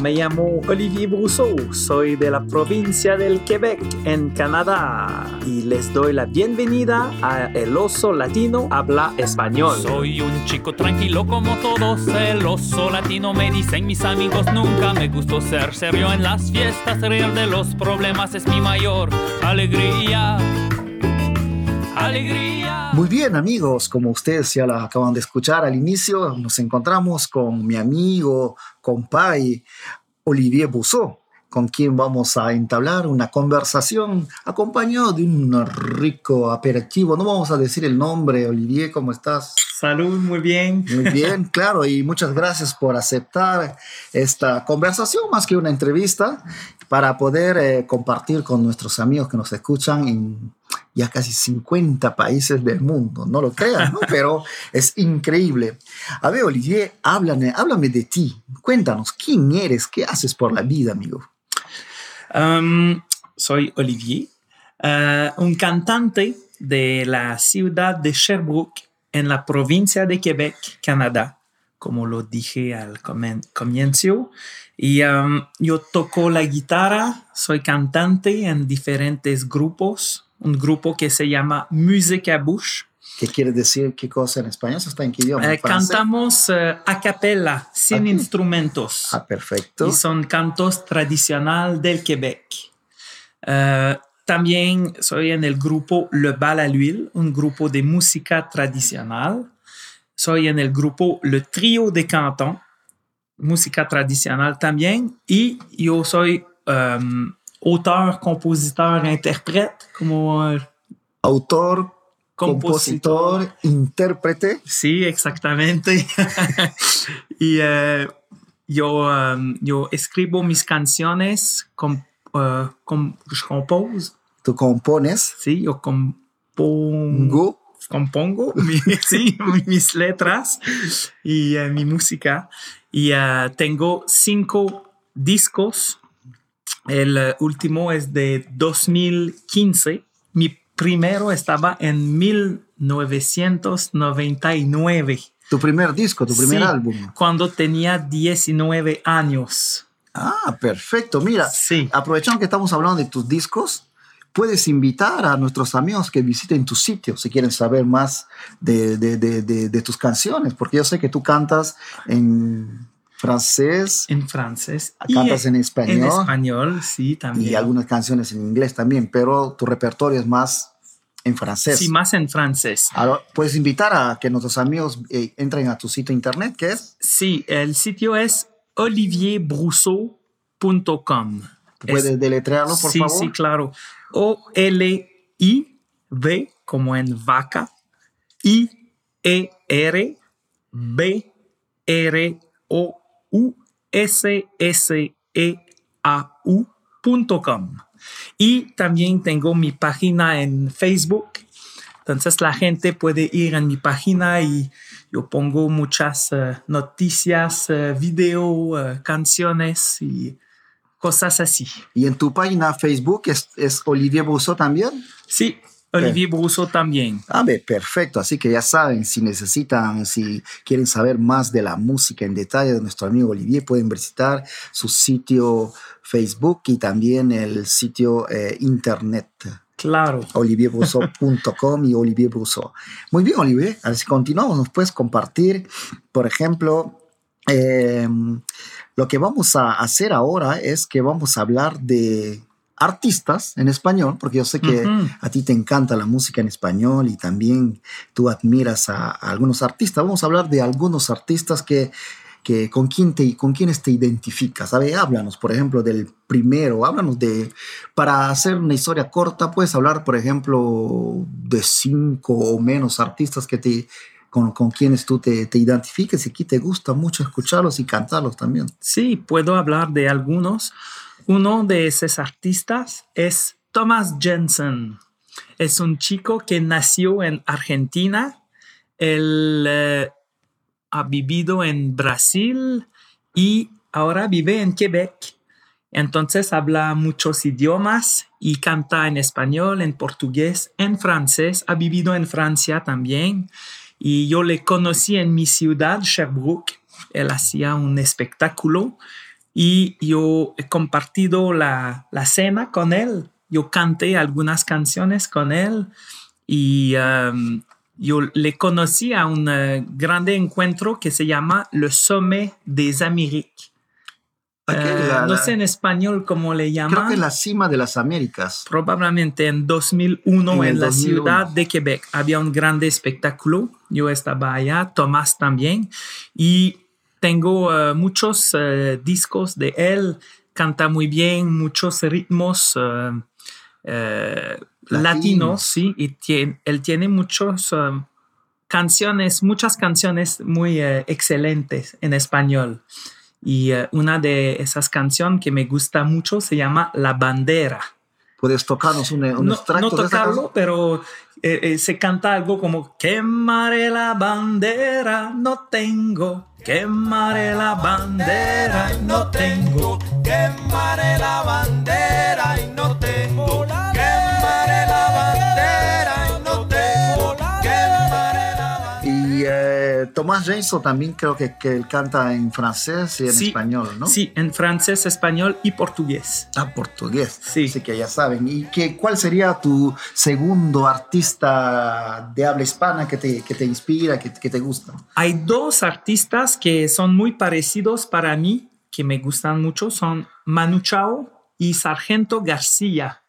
Me llamo Olivier Brousseau, soy de la provincia del Quebec, en Canadá, y les doy la bienvenida a El Oso Latino Habla Español. Soy un chico tranquilo como todos, el oso latino me dicen mis amigos, nunca me gustó ser serio en las fiestas, reír de los problemas es mi mayor alegría. Alegría. Muy bien amigos, como ustedes ya lo acaban de escuchar al inicio, nos encontramos con mi amigo, compay, Olivier Bousseau, con quien vamos a entablar una conversación acompañado de un rico aperitivo. No vamos a decir el nombre, Olivier, ¿cómo estás? Salud, muy bien. Muy bien, claro, y muchas gracias por aceptar esta conversación más que una entrevista para poder eh, compartir con nuestros amigos que nos escuchan en ya casi 50 países del mundo, no lo crean, ¿no? pero es increíble. A ver, Olivier, háblame, háblame de ti, cuéntanos, ¿quién eres? ¿Qué haces por la vida, amigo? Um, soy Olivier, uh, un cantante de la ciudad de Sherbrooke, en la provincia de Quebec, Canadá, como lo dije al comienzo. Y um, yo toco la guitarra, soy cantante en diferentes grupos, un grupo que se llama Musique à Bouche. ¿Qué quiere decir qué cosa en español? ¿Está en qué idioma? Eh, cantamos uh, a capella, sin Ah, instrumentos. Ah, perfecto. Y son cantos tradicionales del Quebec. Uh, también soy en el grupo Le Bal à l'Huile, un grupo de música tradicional. Soy en el grupo Le Trio de Canton, música tradicional también. Y yo soy um, auteur, compositeur, intérprete, como uh, Autor, compositor, intérprete. Sí, exactamente. y uh, yo, um, yo escribo mis canciones, com, uh, com, compose. Tú compones. Sí, yo compongo. Compongo mi, sí, mis letras y uh, mi música. Y uh, tengo cinco discos. El último es de 2015. Mi primero estaba en 1999. Tu primer disco, tu primer Sí, álbum. Cuando tenía 19 años. Ah, perfecto. Mira, Sí. aprovechando que estamos hablando de tus discos, puedes invitar a nuestros amigos que visiten tu sitio si quieren saber más de, de- de- de- de tus canciones, porque yo sé que tú cantas en francés En francés. Cantas en español. En español, sí, también. y algunas canciones en inglés también, pero tu repertorio es más en francés. Sí, más en francés. Ahora, puedes invitar a que nuestros amigos eh, entren a tu sitio internet, que es, Sí, el sitio es olivierbrousseau.com. puedes deletrearlo, por sí, favor. sí, claro. O-L-I-V, como en vaca, I-E-R-B-R-O-U-S-S-E-A-U.com. Y también tengo mi página en Facebook. Entonces la gente puede ir a mi página y yo pongo muchas eh, noticias, eh, video, eh, canciones y cosas así. Y en tu página Facebook es, es Olivier Brousseau también. Sí, Olivier Brousseau también. Ah, perfecto. Así que ya saben, si necesitan, si quieren saber más de la música en detalle de nuestro amigo Olivier, pueden visitar su sitio Facebook y también el sitio eh, internet Claro. olivierbrousseau.com y Olivier Brousseau. Muy bien, Olivier. A ver si continuamos, nos puedes compartir, por ejemplo, eh, lo que vamos a hacer ahora es que vamos a hablar de artistas en español, porque yo sé que a ti te encanta la música en español y también tú admiras a, a algunos artistas. Vamos a hablar de algunos artistas que, que con, quién te, con quienes te identificas. Háblanos, por ejemplo, del primero. Háblanos de, para hacer una historia corta, puedes hablar, por ejemplo, de cinco o menos artistas que te, con, con quienes tú te, te identifiques y que te gusta mucho escucharlos y cantarlos también. Sí, puedo hablar de algunos. Uno de esos artistas es Thomas Jensen. Es un chico que nació en Argentina. Él eh, ha vivido en Brasil y ahora vive en Quebec. Entonces habla muchos idiomas y canta en español, en portugués, en francés. Ha vivido en Francia también. Y yo le conocí en mi ciudad, Sherbrooke. Él hacía un espectáculo y yo he compartido la, la cena con él. Yo canté algunas canciones con él y um, yo le conocí a un uh, grande encuentro que se llama Le Sommet des Amériques. La- no sé en español cómo le llaman. Creo que la cima de las Américas. Probablemente en 2001 En en, la 2001. ciudad de Quebec había un grande espectáculo. Yo estaba allá, Tomás también, y tengo eh, muchos eh, discos de él. Canta muy bien, muchos ritmos eh, Latinos. latinos, sí, y él tiene muchos eh, canciones, muchas canciones muy excelentes en español. Y una de esas canciones que me gusta mucho se llama La Bandera. ¿Puedes tocarnos un, un No, extracto no de tocarlo, canción? pero eh, eh, se canta algo como quemaré la bandera, no tengo. Quemaré la bandera, no tengo. Quemaré la bandera y no Tomás Jameson también creo que, que él canta en francés y en Sí, español, ¿no? Sí, en francés, español y portugués. Ah, portugués. Sí. Así que ya saben. ¿Y qué, cuál sería tu segundo artista de habla hispana que te, que te inspira, que, que te gusta? Hay dos artistas que son muy parecidos para mí, que me gustan mucho, son Manu Chao y Sargento García.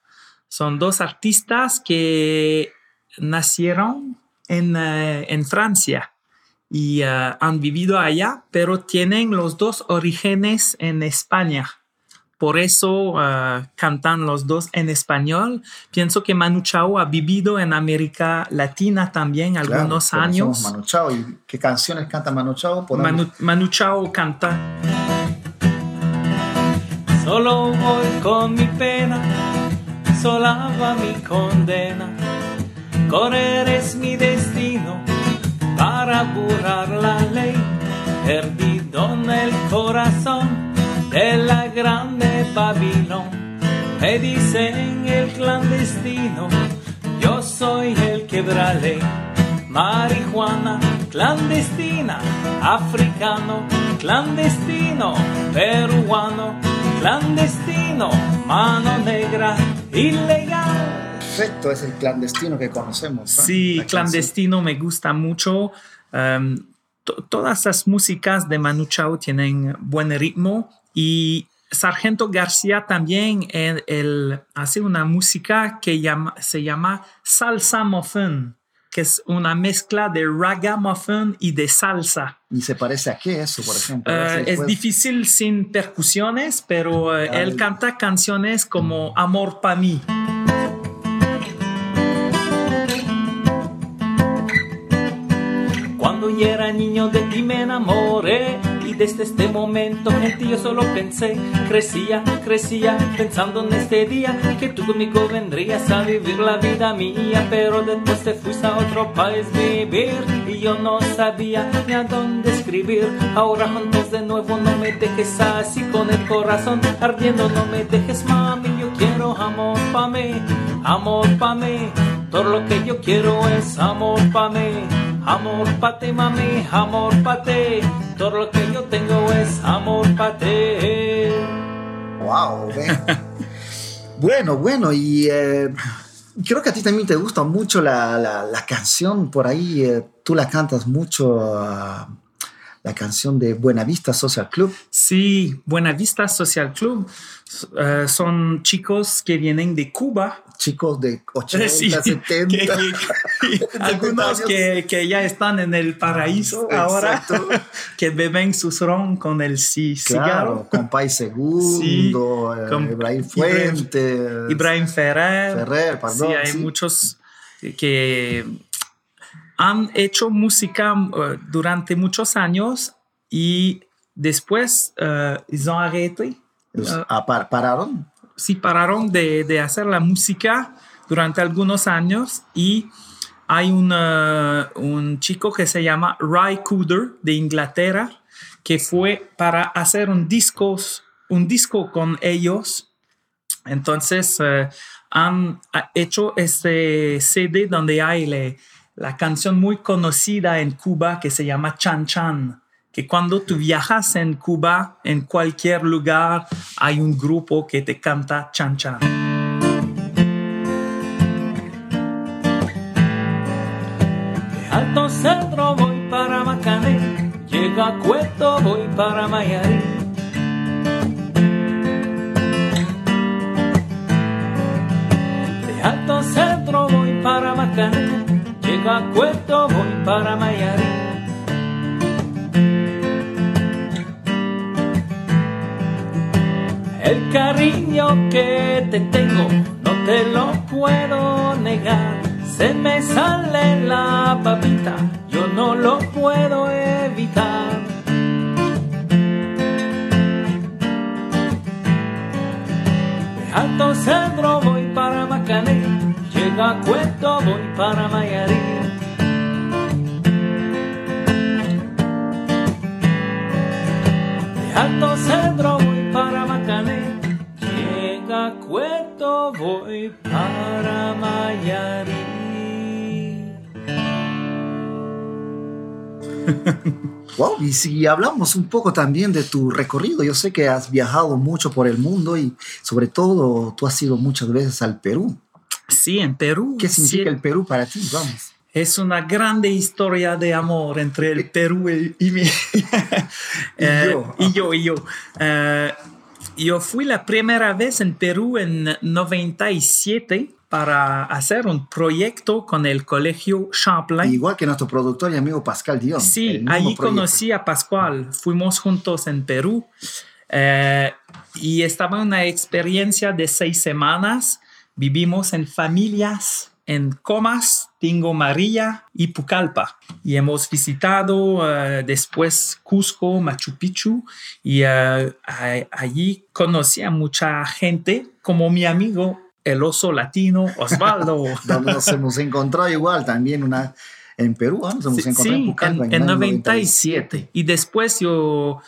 Son dos artistas que nacieron en, eh, en Francia y eh, han vivido allá, pero tienen los dos orígenes en España. Por eso eh, cantan los dos en español. Pienso que Manu Chao ha vivido en América Latina también algunos Claro, años. Manu Chao. ¿Y qué canciones canta Manu Chao? Manu, Manu Chao canta. Solo voy con mi pena, sola va mi condena. Correr es mi burlar la ley. Perdido en el corazón de la grande Babilón. Me dicen el clandestino, yo soy el quebrale. Marihuana clandestina, africano clandestino, peruano clandestino, mano negra ilegal. Perfecto, es el clandestino que conocemos. ¿eh? Sí, clandestino me gusta mucho. Um, to- todas las músicas de Manu Chao tienen buen ritmo y Sargento García también él, él hace una música que llama- se llama salsa muffin, que es una mezcla de ragamuffin y de salsa. ¿Y se parece a qué eso, por ejemplo? Si es difícil sin percusiones, pero Dale. él canta canciones como Amor pa' mí. Cuando yo era niño de ti me enamoré y desde este momento en ti yo solo pensé, crecía, crecía pensando en este día que tú conmigo vendrías a vivir la vida mía, pero después te fuiste a otro país vivir y yo no sabía ni a dónde escribir. Ahora juntos de nuevo no me dejes así con el corazón ardiendo, no me dejes mami, yo quiero amor pa' mí, amor pa' mí. Todo lo que yo quiero es amor pa' mí. Amor pa' ti, mami, amor pa' ti. Todo lo que yo tengo es amor pa' ti. Wow, ven. bueno, bueno, y eh, creo que a ti también te gusta mucho la, la- la canción por ahí. eh, tú la cantas mucho, ah, la canción de Buenavista Social Club. Sí, Buenavista Social Club eh, son chicos que vienen de Cuba. Chicos de 80, Sí, 70. que- que- algunos que, que ya están en el paraíso ahora, que beben su ron con el ci- Claro, cigarro. con Pai Segundo, Sí, eh, con Ibrahim Fuentes. Ibrahim Ferrer. Ferrer, perdón, Sí, hay sí. muchos que han hecho música eh, durante muchos años y después eh, ils ont arrêté. Pararon. Sí pararon de, de hacer la música durante algunos años y hay un, un chico que se llama Ray Cooder de Inglaterra que fue para hacer un disco, un disco con ellos. Entonces eh, han ha- hecho este CD donde hay la canción muy conocida en Cuba que se llama Chan Chan. Que cuando tú viajas en Cuba, en cualquier lugar, hay un grupo que te canta chan chan. De Alto Centro voy para Macané, llega a Cueto voy para Mayarí. De Alto Centro voy para Macané, llega a Cueto voy para Mayarí. El cariño que te tengo no te lo puedo negar. Se me sale la papita, yo no lo puedo evitar. De Alto Cedro voy para Macané, llega a Cueto voy para Mayarí. De Alto Cedro voy para Mayarí. Wow, y si hablamos un poco también de tu recorrido, yo sé que has viajado mucho por el mundo y sobre todo tú has ido muchas veces al Perú. Sí, en Perú. ¿Qué significa sí, el Perú para ti? Vamos. Es una grande historia de amor entre el Perú y, y mi- Eh, yo. y yo. y yo. Eh, yo fui la primera vez en Perú en 97 para hacer un proyecto con el colegio Champlain. Igual que nuestro productor y amigo Pascal Dion. Sí, proyecto. conocí a Pascual. Fuimos juntos en Perú eh, y estaba una experiencia de seis semanas. Vivimos en familias en Comas, Tingo María y Pucallpa. Y hemos visitado eh, después Cusco, Machu Picchu y a- allí conocí a mucha gente como mi amigo el oso latino Osvaldo. Donde nos hemos encontrado igual también una en Perú, ¿ah? nos hemos Sí, encontrado en sí, Pucallpa en, en año 97. Y después yo,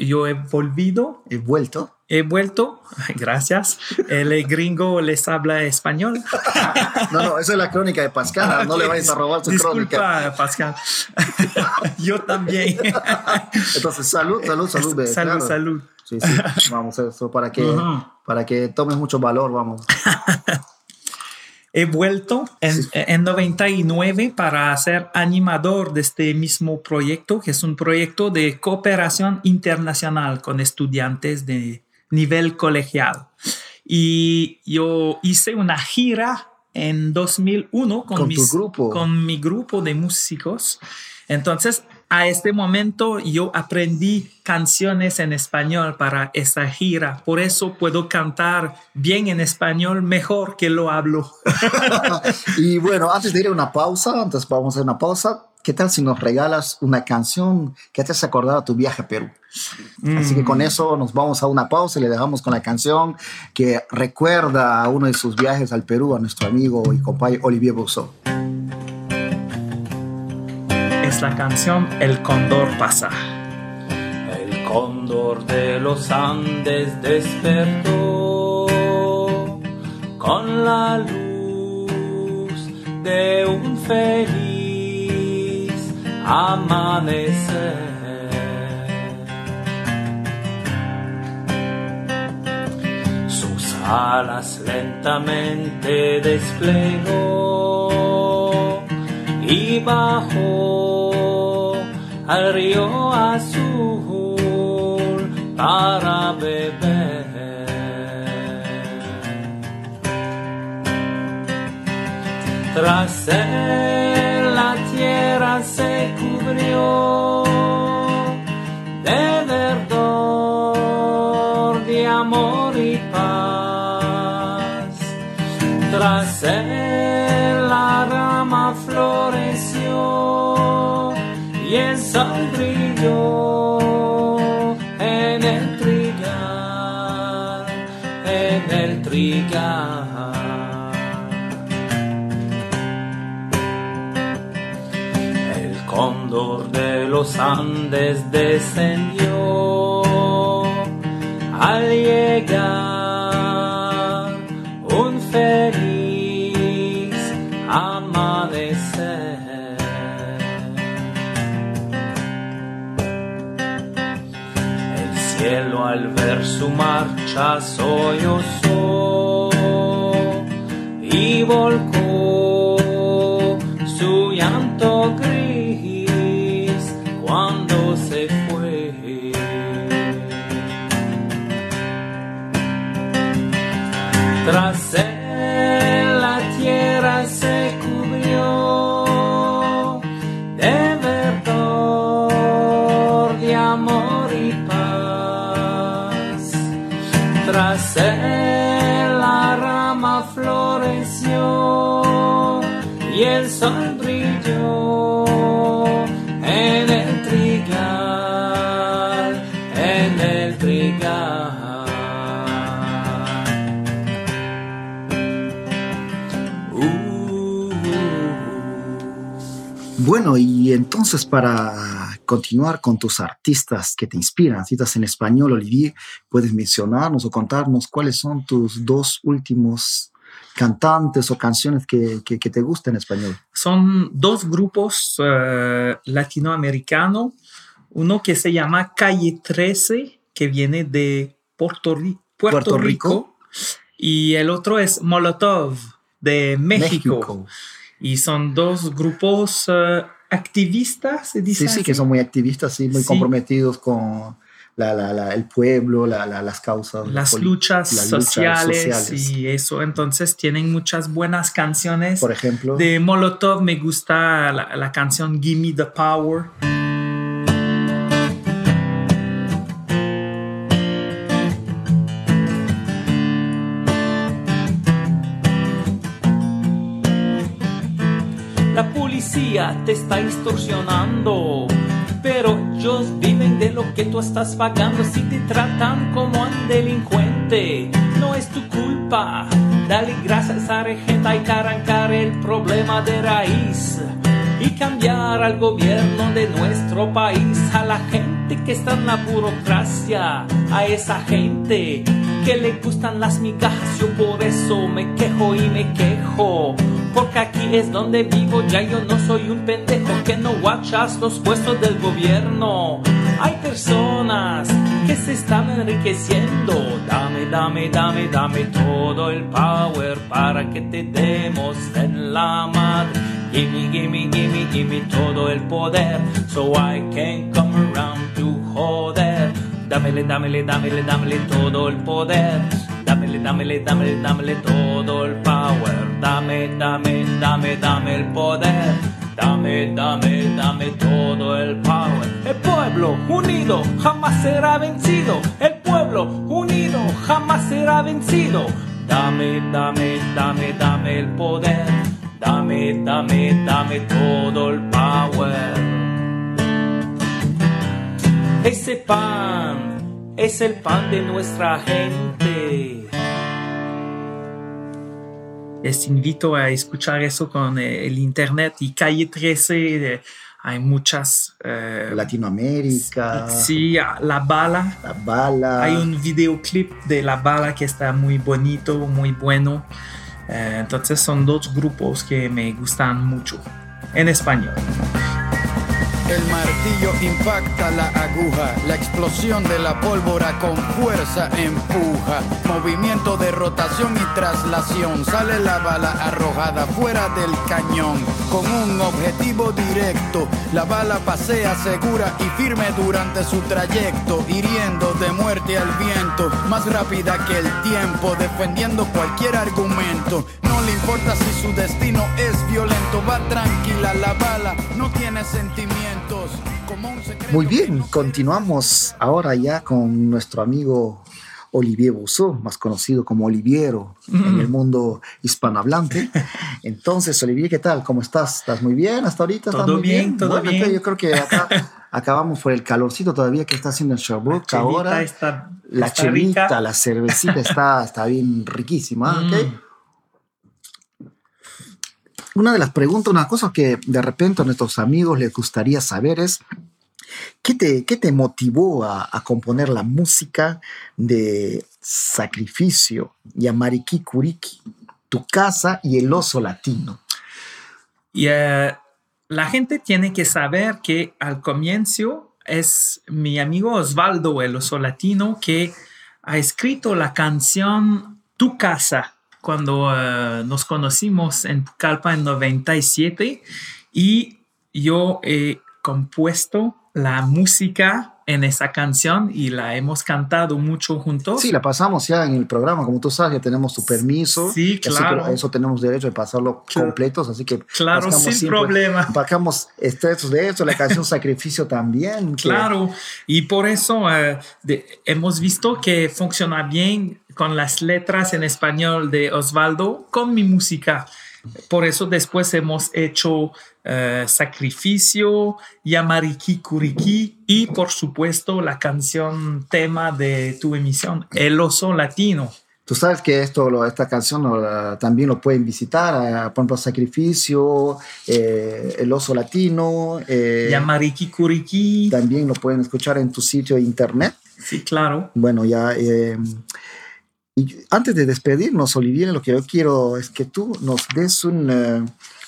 yo he volvido, He vuelto. He vuelto, gracias. El gringo les habla español. No, no, esa es la crónica de Pascal. No le vayas a robar su crónica. Disculpa, Pascal. yo también. Entonces, salud, salud, salud. eh, salud, claro. salud. Sí, sí. Vamos, eso para que, Ujú. para que tomes mucho valor, vamos. He vuelto en, en 99 para ser animador de este mismo proyecto, que es un proyecto de cooperación internacional con estudiantes de nivel colegial. Y yo hice una gira en 2001 con, Con mis- grupo. con mi grupo de músicos. Entonces, a este momento yo aprendí canciones en español para esa gira. Por eso puedo cantar bien en español mejor que lo hablo. Y bueno, antes de ir a una pausa, antes vamos a una pausa. ¿Qué tal si nos regalas una canción que te hace acordar a tu viaje a Perú? Así que con eso nos vamos a una pausa y le dejamos con la canción que recuerda a uno de sus viajes al Perú a nuestro amigo y compañero Olivier Bousseau. Es la canción El Condor pasa. El cóndor de los Andes despertó con la luz de un feliz amanecer. Sus alas lentamente desplegó y bajó al río azul para beber. Tras de verdor, de amor y paz. Tras él la rama floreció y el sol brilló en el trigal, en el trigal. Los Andes descendió al llegar un feliz amanecer. Al ver su marcha sollozó y volcó su llanto y el sol brilló en el trigal, en el trigal. Uh. Bueno, y entonces para continuar con tus artistas que te inspiran, artistas en español, Olivier, puedes mencionarnos o contarnos cuáles son tus dos últimos cantantes o canciones que, que, que te gustan en español. Son dos grupos eh, latinoamericanos, uno que se llama Calle 13, que viene de Puerto, Ri- Puerto Puerto Rico, Rico. y el otro es Molotov de México. Y son dos grupos eh, activistas, se dice Sí, sí, que son muy activistas, sí, muy Sí. comprometidos con la, la- la- el pueblo, la- la- las causas. las luchas, las luchas sociales, sociales. y eso. Entonces tienen muchas buenas canciones. Por ejemplo, De Molotov me gusta la, la canción Gimme the Power. La policía te está extorsionando, pero ellos viven de lo que tú estás pagando. Si te tratan como un delincuente, no es tu culpa. Dale gracias a Regenta y arrancar el problema de raíz y cambiar al gobierno de nuestro país, a la gente que está en la burocracia, a esa gente que le gustan las migajas, yo por eso me quejo y me quejo. Porque aquí es donde vivo, ya yo no soy un pendejo que no guachas los puestos del gobierno. Hay personas que se están enriqueciendo. Dame, dame, dame, dame todo el power para que te demos en la madre. Gimme, gimme, gimme, gimme todo el poder so I can come around to joder. Dámele, dámele, dámele, dámele todo el poder. Dámele, dámele, dámele, dámele todo el power. Dame, dame, dame, dame el poder. Dame, dame, dame todo el power. El pueblo unido jamás será vencido. El pueblo unido jamás será vencido. Dame, dame, dame, dame el poder. Dame, dame, dame todo el power. Ese pan es el pan de nuestra gente. Les invito a escuchar eso con eh, el internet y Calle 13. eh, hay muchas. eh, Latinoamérica, sí, La Bala. La Bala. Hay un videoclip de La Bala que está muy bonito, muy bueno. Eh, entonces son dos grupos que me gustan mucho en español. El martillo impacta la aguja, la explosión de la pólvora con fuerza empuja. Movimiento de rotación y traslación, sale la bala arrojada fuera del cañón con un objetivo directo. La bala pasea segura y firme durante su trayecto, hiriendo de muerte al viento, más rápida que el tiempo, defendiendo cualquier argumento. No le importa si su destino es violento, va tranquila la bala, no tiene sentimientos. Muy bien, continuamos ahora ya con nuestro amigo Olivier Bousseau, más conocido como Oliviero en el mundo hispanohablante. Entonces, Olivier, ¿qué tal? ¿Cómo estás? ¿Estás muy bien hasta ahorita? ¿Estás Todo muy bien, todo Bueno, bien. Yo creo que acá acabamos por el calorcito todavía que está haciendo en Sherbrooke ahora. está, La está chelita, rica. la cervecita está, está bien riquísima. ¿ok? Mm. Una de las preguntas, una cosa que de repente a nuestros amigos les gustaría saber es, ¿qué te, qué te motivó a, a componer la música de Sacrificio y a Mariquí Curiki, Tu Casa y El Oso Latino? Y eh, la gente tiene que saber que al comienzo es mi amigo Osvaldo, el oso latino, que ha escrito la canción Tu casa cuando eh, nos conocimos en Pucallpa en 97 y yo he compuesto la música en esa canción y la hemos cantado mucho juntos. Sí, la pasamos ya en el programa, como tú sabes, ya tenemos tu permiso. Sí, así claro. que eso tenemos derecho de pasarlo Cla- completos, así que Claro, sin siempre- problema. Pasamos extractos de eso, la canción Sacrificio también. que- Claro, y por eso eh, de- hemos visto que funciona bien con las letras en español de Osvaldo con mi música. Por eso después hemos hecho eh, Sacrificio, Yamariki Kuriki y por supuesto la canción tema de tu emisión, El oso latino. Tú sabes que esto, lo- esta canción lo- también lo pueden visitar, eh, por ejemplo, Sacrificio, eh, El Oso Latino, eh, Yamariki Kuriki. también lo pueden escuchar en tu sitio de internet. Sí, claro. Bueno, ya. Y antes de despedirnos, Olivier, lo que yo quiero es que tú nos des un. eh,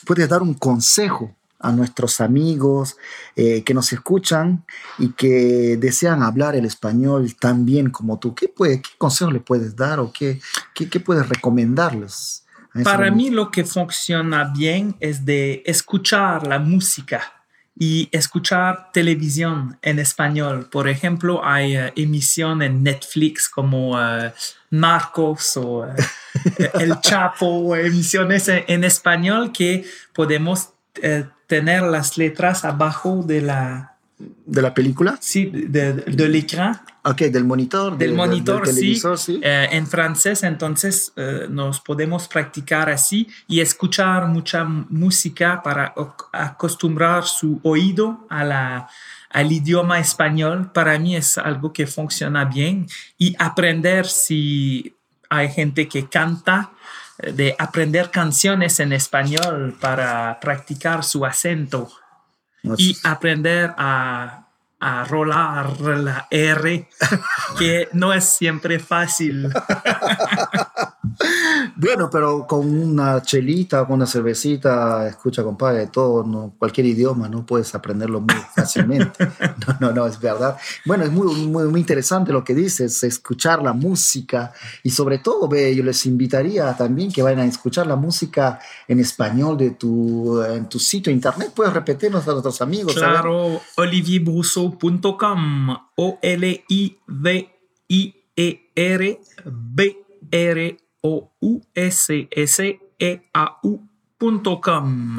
puedes dar un consejo a nuestros amigos eh, que nos escuchan y que desean hablar el español tan bien como tú. ¿Qué, puede, qué consejo le puedes dar o qué, qué, qué puedes recomendarles? Para momento? mí lo que funciona bien es de escuchar la música y escuchar televisión en español. Por ejemplo, hay eh, emisión en Netflix como eh, Narcos o eh, El Chapo, o emisiones en, en español que podemos tener las letras abajo de la ¿De la película? sí, de, de, de l'écran Ok, del monitor. del de- de- monitor, del sí, televisor, sí. eh, en francés, entonces eh, nos podemos practicar así y escuchar mucha música para acostumbrar su oído a la, al idioma español. Para mí es algo que funciona bien y aprender si hay gente que canta, eh, de aprender canciones en español para practicar su acento y aprender a, a rolar la R, que no es siempre fácil. Bueno, pero con una chelita, con una cervecita, escucha, compadre, todo, no, cualquier idioma, no puedes aprenderlo muy fácilmente. No, no, no, es verdad. Bueno, es muy, muy, muy interesante lo que dices, escuchar la música y sobre todo, ve, yo les invitaría también que vayan a escuchar la música en español de tu, en tu sitio internet. Puedes repetirnos a nuestros amigos. A ver? Claro, olivierbrousseau.com, O-L-I-V-I-E-R-B-R-O-U-S-S-E-A-U.com.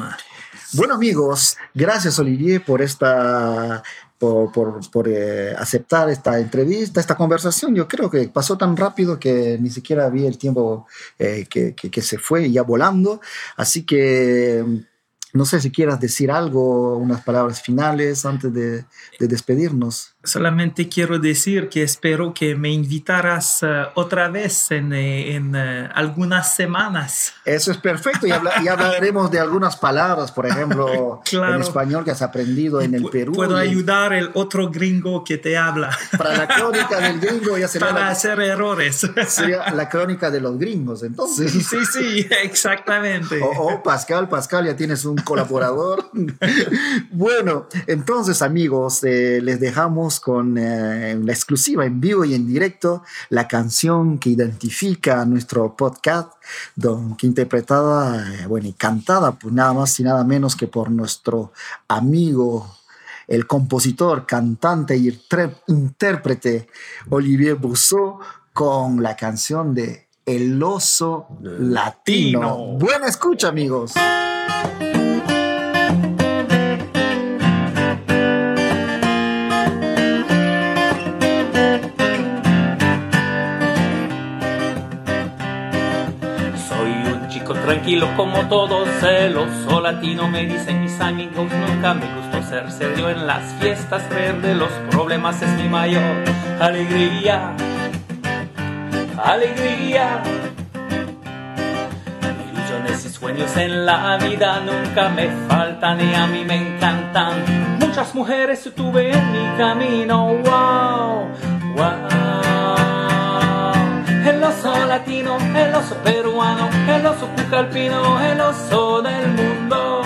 Bueno amigos, gracias Olivier por esta por, por- por, eh, aceptar esta entrevista, esta conversación. Yo creo que pasó tan rápido que ni siquiera vi el tiempo eh, que, que- que se fue ya volando. Así que no sé si quieras decir algo, unas palabras finales antes de, de despedirnos. Solamente quiero decir que espero que me invitaras eh, otra vez en, eh, en, eh, algunas semanas. Eso es perfecto y, habla- y hablaremos de algunas palabras, por ejemplo, Claro. en español que has aprendido en el Perú. Puedo y ayudar el otro gringo que te habla Para la crónica del gringo ya sería para la- hacer errores. sería la crónica de los gringos, entonces. Sí, sí, exactamente. Oh, oh, Pascal, Pascal, ya tienes un colaborador. bueno, entonces amigos, eh, les dejamos con eh, la exclusiva en vivo y en directo la canción que identifica a nuestro podcast, don, que interpretada, eh, bueno, y cantada, pues nada más y nada menos que por nuestro amigo el compositor, cantante y intérprete Olivier Brousseau con la canción de El oso latino. Latino. Buena escucha, amigos. Tranquilo como todos, celoso latino, me dicen mis amigos. Nunca me gustó ser serio en las fiestas, creer de los problemas es mi mayor alegría. Alegría. Ilusiones y sueños en la vida nunca me faltan y a mí me encantan. Muchas mujeres tuve en mi camino, wow, wow. El oso latino, el oso peruano, el oso pucalpino, el oso del mundo.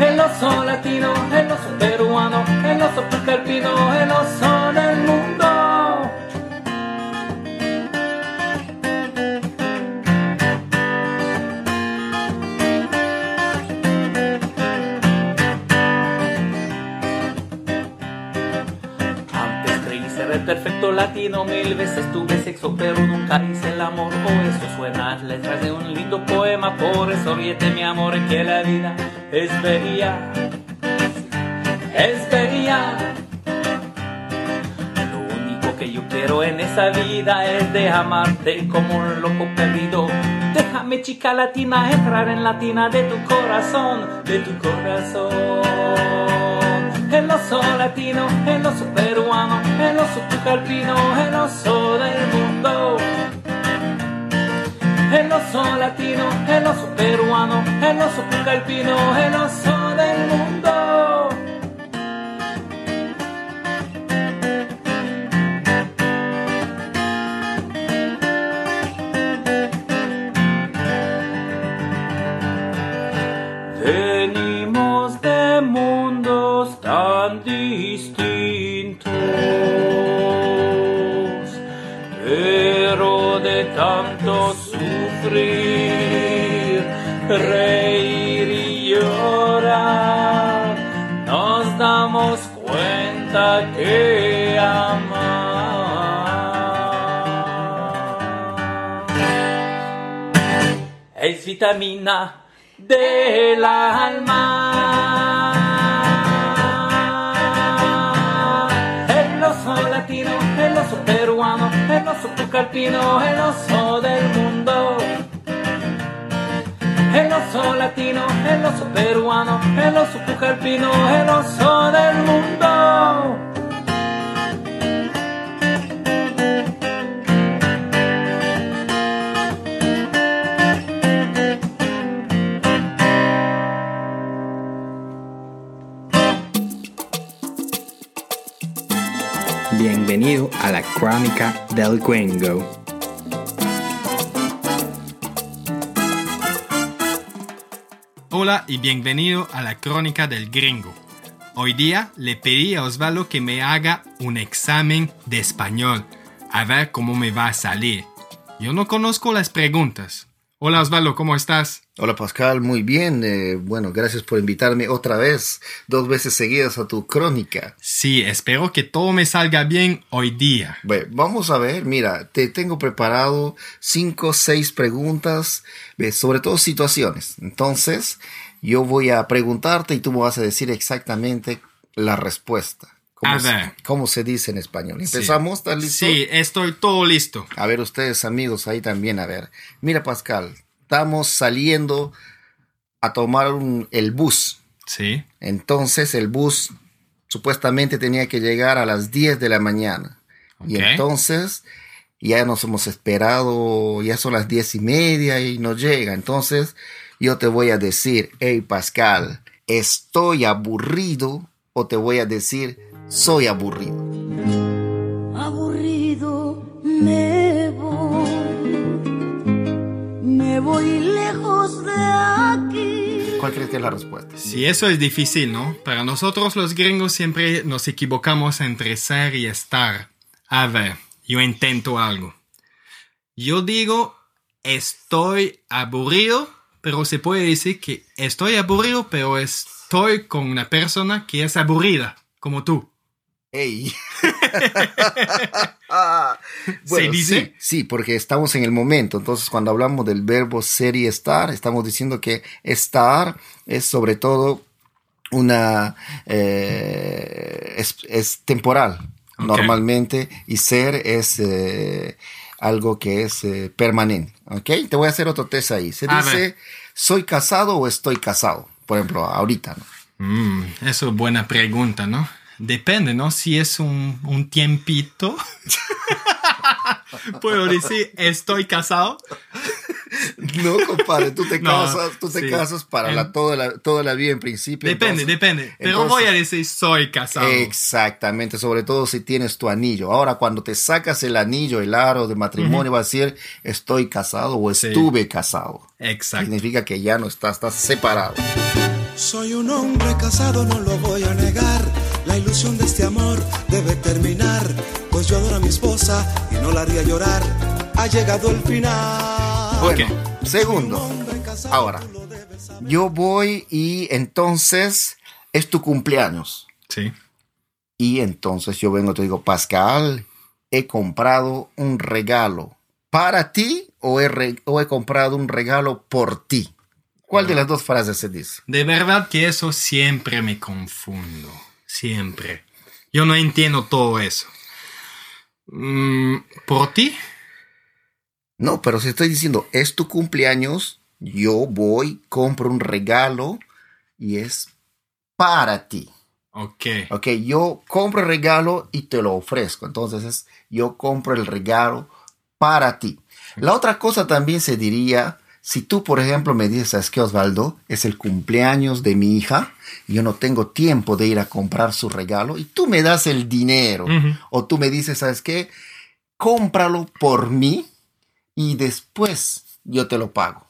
El oso latino, el oso peruano, el oso pucalpino, el oso del mundo. Perfecto latino, mil veces tuve sexo, pero nunca hice el amor. O eso suena letras de un lindo poema, por eso ríete mi amor, que la vida es bella, es bella. Lo único que yo quiero en esa vida es de amarte como un loco perdido. Déjame chica latina entrar en la tina de tu corazón, de tu corazón. El oso latino, el oso el oso pucalpino, el oso del mundo. El oso latino, el oso peruano, el oso pucalpino, el oso del mundo. Es vitamina del alma. El oso latino, el oso peruano, el oso pucalpino, el oso del mundo. El oso latino, el oso peruano, el oso pucalpino, el oso del mundo. Bienvenido a la Crónica del Gringo. Hola y bienvenido a la Crónica del Gringo. Hoy día le pedí a Osvaldo que me haga un examen de español, a ver cómo me va a salir. Yo no conozco las preguntas. Hola Osvaldo, ¿cómo estás? Hola Pascal, muy bien. eh, bueno, gracias por invitarme otra vez, dos veces seguidas a tu crónica. Sí, espero que todo me salga bien hoy día. Bueno, vamos a ver, mira, te tengo preparado cinco, seis preguntas, eh, sobre todo situaciones. Entonces, yo voy a preguntarte y tú me vas a decir exactamente la respuesta. ¿Cómo, A se, ver. cómo se dice en español? ¿Empezamos? ¿Estás listo? Sí, estoy todo listo. A ver, ustedes amigos ahí también, a ver. Mira, Pascal, estamos saliendo a tomar un- el bus. Sí. Entonces el bus supuestamente tenía que llegar a las 10 de la mañana. Y entonces ya nos hemos esperado, ya son las diez y media y no llega. Entonces yo te voy a decir, hey Pascal, estoy aburrido o te voy a decir, soy aburrido. aburrido me me voy lejos de aquí. ¿Cuál crees que es la respuesta? Sí, eso es difícil, ¿no? Para nosotros los gringos siempre nos equivocamos entre ser y estar. A ver, yo intento algo. Yo digo, estoy aburrido, pero se puede decir que estoy aburrido, pero estoy con una persona que es aburrida, como tú. Ey. ¿Se dice? Sí, sí, porque estamos en el momento. Entonces, cuando hablamos del verbo ser y estar, estamos diciendo que estar es sobre todo una eh, es, es temporal normalmente y ser es eh, algo que es eh, permanente. ¿Ok? Te voy a hacer otro test ahí. Se A dice, ver. ¿soy casado o estoy casado? Por ejemplo, ahorita, ¿no? Mm, eso es buena pregunta, ¿no? Depende, ¿no? Si es un, un tiempito. Puedo decir, estoy casado. No, compadre, tú te No, casas, tú te sí. casas para la, toda, la, toda la vida en principio. Depende, entonces- depende. Pero entonces- voy a decir, soy casado. Exactamente, sobre todo si tienes tu anillo. Ahora, cuando te sacas el anillo, el aro de matrimonio, va a decir estoy casado o Sí. estuve casado. Exacto. Significa que ya no estás, estás separado. Soy un hombre casado, no lo voy a negar. La ilusión de este amor debe terminar, pues yo adoro a mi esposa y no la haría llorar. Ha llegado el final. Bueno, segundo. Ahora, yo voy y entonces es tu cumpleaños. Sí. Y entonces yo vengo y te digo, Pascal, he comprado un regalo para ti o he, re- o he comprado un regalo por ti. ¿Cuál de las dos frases se dice? De verdad que eso siempre me confundo. Siempre. Yo no entiendo todo eso. Mm, ¿Por ti? No, pero si estoy diciendo, es tu cumpleaños, yo voy, compro un regalo y es para ti. Ok. Ok, yo compro el regalo y te lo ofrezco. Entonces es, yo compro el regalo para ti. La otra cosa también se diría, si tú, por ejemplo, me dices, ¿sabes qué, Osvaldo? Es el cumpleaños de mi hija y yo no tengo tiempo de ir a comprar su regalo y tú me das el dinero. O tú me dices, ¿sabes qué? Cómpralo por mí y después yo te lo pago.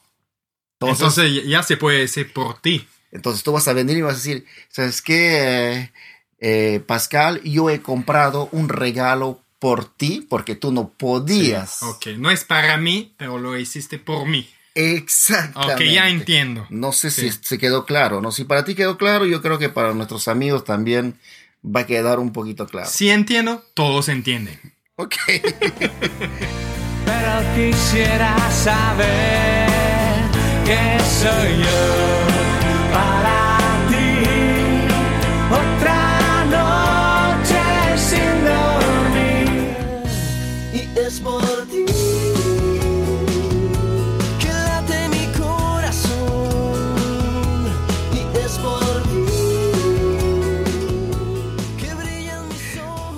Entonces, ya- ya se puede decir por ti. Entonces tú vas a venir y vas a decir, ¿sabes qué, eh, eh, Pascal? Yo he comprado un regalo por ti porque tú no podías. Ok. No es para mí, pero lo hiciste por mí. Exactamente. Ok, ya entiendo. No sé Sí. si se quedó claro, ¿no? Si para ti quedó claro, yo creo que para nuestros amigos también va a quedar un poquito claro. Si entiendo, todos entienden. Ok. Pero quisiera saber que soy yo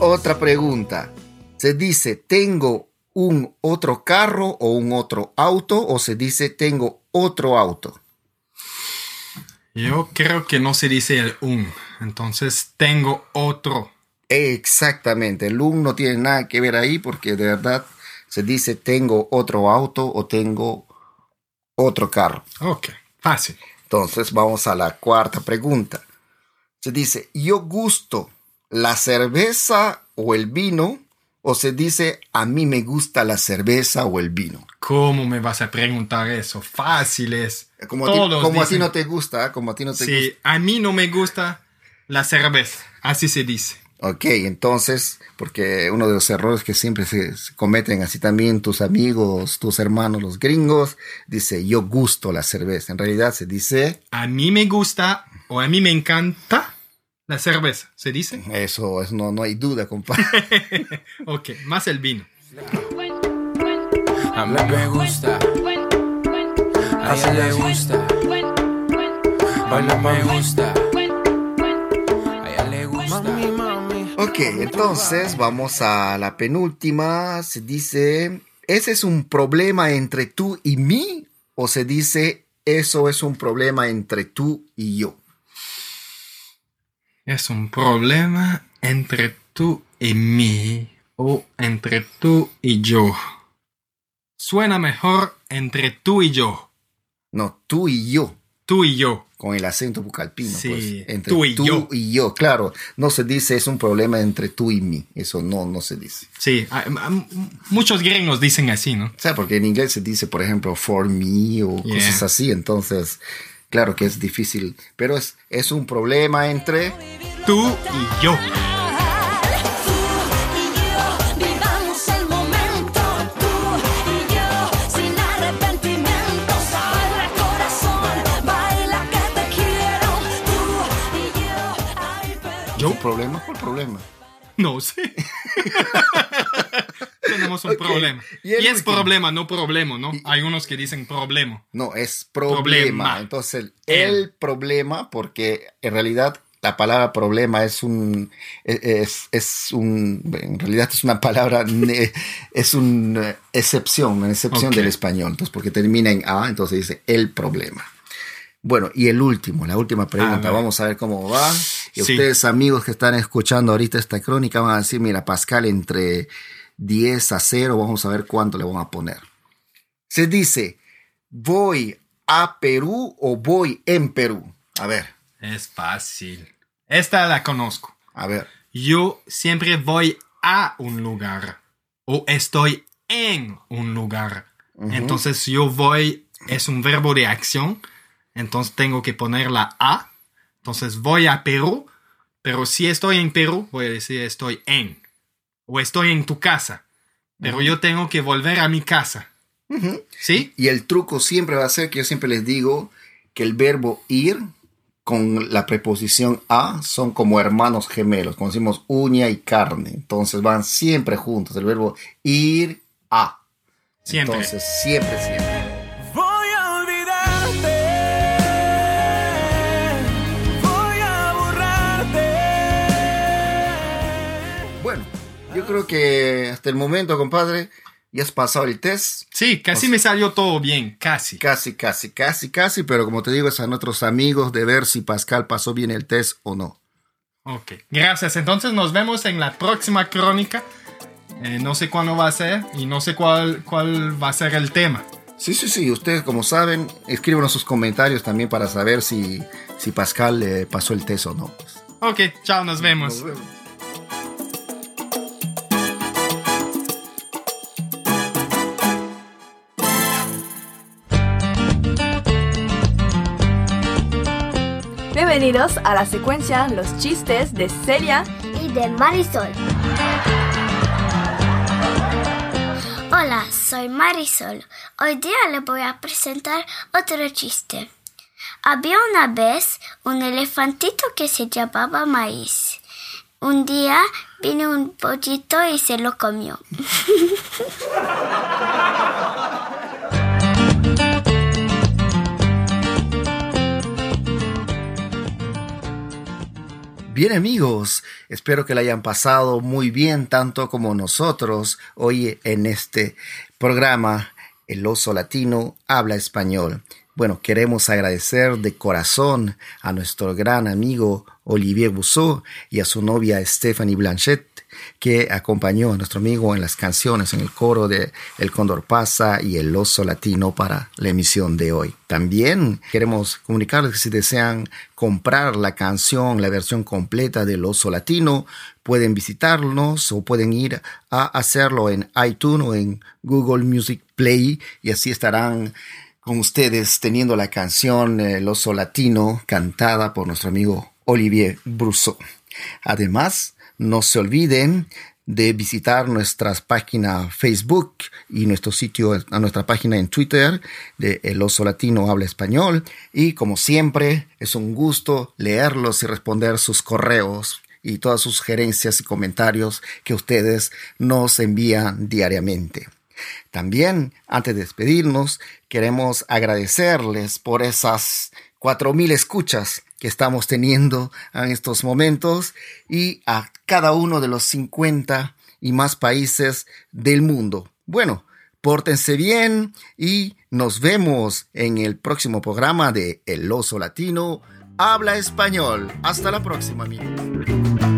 Otra pregunta. ¿Se dice tengo un otro carro o un otro auto o se dice tengo otro auto? Yo creo que no se dice el un. Entonces tengo otro. Exactamente, el un no tiene nada que ver ahí porque de verdad se dice tengo otro auto o tengo otro carro. Ok. Fácil. Entonces vamos a la cuarta pregunta. Se dice yo gusto la cerveza o el vino o se dice a mí me gusta la cerveza o el vino. ¿Cómo me vas a preguntar eso? Fácil es. Como a ti, como a ti no te gusta, como a ti no te Sí, gusta. a mí no me gusta la cerveza. Así se dice. Ok, entonces, porque uno de los errores que siempre se cometen así también tus amigos, tus hermanos, los gringos, dice yo gusto la cerveza. En realidad se dice A mí me gusta o a mí me encanta la cerveza. ¿Se dice? eso, es, no, no hay duda, compadre. Ok, más el vino. A mí me gusta, a ella le gusta, a mí me gusta, a ella le gusta. Ok, entonces vamos a la penúltima. Se dice, ¿ese es un problema entre tú y mí? ¿O se dice, eso es un problema entre tú y yo? Es un problema entre tú y mí o entre tú y yo. Suena mejor entre tú y yo. No, tú y yo. Tú y yo. Con el acento bucalpino, Sí, pues. Entre tú y yo. y yo, claro. No se dice es un problema entre tú y mí. Eso no, no se dice. Sí, a- a- muchos gringos dicen así, ¿no? O sea, porque en inglés se dice, por ejemplo, for me o Yeah. cosas así. Entonces, claro que es difícil. Pero es, es un problema entre... Tú y yo. Yo vivamos el momento, tú y yo sin arrepentimientos. Baila corazón, baila que te quiero, tú y yo. Ay, pero ¿Yo? ¿Un problema? ¿Cuál problema? No sé. Tenemos un problema. y es último. problema, no problema, ¿no? Hay unos que dicen problema. No, es problema. Problema. Entonces, El. el problema, porque en realidad la palabra problema es un, es, es un, en realidad es una palabra, es una excepción, una excepción del español. Entonces, porque termina en A, entonces dice el problema. Bueno, y el último, la última pregunta, vamos a ver cómo va. Y Sí. ustedes, amigos que están escuchando ahorita esta crónica, van a decir, mira, Pascal, entre 10 a 0, vamos a ver cuánto le vamos a poner. Se dice, voy a Perú o voy en Perú. A ver, Es fácil. Esta la conozco. A ver. Yo siempre voy a un lugar o estoy en un lugar. Entonces yo voy es un verbo de acción. Entonces tengo que poner la a. Entonces voy a Perú. Pero si estoy en Perú, voy a decir estoy en. O estoy en tu casa. Pero yo tengo que volver a mi casa. ¿Sí? Y el truco siempre va a ser que yo siempre les digo que el verbo ir con la preposición a son como hermanos gemelos, como decimos uña y carne. Entonces van siempre juntos. El verbo ir a. Siempre. Entonces siempre, siempre. Creo que hasta el momento, compadre, ya has pasado el test. Sí, casi me salió todo bien. Casi. Casi, casi, casi, casi, pero como te digo, es a nuestros amigos de ver si Pascal pasó bien el test o no. Ok. Gracias. Entonces nos vemos en la próxima crónica. Eh, no sé cuándo va a ser y no sé cuál, cuál va a ser el tema. Sí, sí, sí, ustedes como saben, escríbanos sus comentarios también para saber si, si Pascal eh, pasó el test o no. Ok, chao, nos vemos. Nos vemos. Bienvenidos a la secuencia Los chistes de Celia. y de Marisol. Hola, soy Marisol. Hoy día les voy a presentar otro chiste. Había una vez un elefantito que se llamaba Maíz. Un día vino un pollito y se lo comió. Bien amigos, espero que la hayan pasado muy bien tanto como nosotros hoy en este programa El oso latino habla español. Bueno, queremos agradecer de corazón a nuestro gran amigo Olivier Bousseau y a su novia Stephanie Blanchet que acompañó a nuestro amigo en las canciones, en el coro de El Cóndor Pasa y El Oso Latino para la emisión de hoy. También queremos comunicarles que si desean comprar la canción, la versión completa del Oso Latino, pueden visitarnos o pueden ir a hacerlo en iTunes o en Google Music Play y así estarán con ustedes teniendo la canción El Oso Latino cantada por nuestro amigo Olivier Brousseau. Además, no se olviden de visitar nuestras páginas Facebook y nuestro sitio, a nuestra página en Twitter de El Oso Latino Habla Español. Y como siempre, es un gusto leerlos y responder sus correos y todas sus sugerencias y comentarios que ustedes nos envían diariamente. También, antes de despedirnos, queremos agradecerles por esas 4.000 escuchas que estamos teniendo en estos momentos y a cada uno de los 50 y más países del mundo. Bueno, pórtense bien y nos vemos en el próximo programa de El Oso Latino Habla Español. Hasta la próxima, amigos.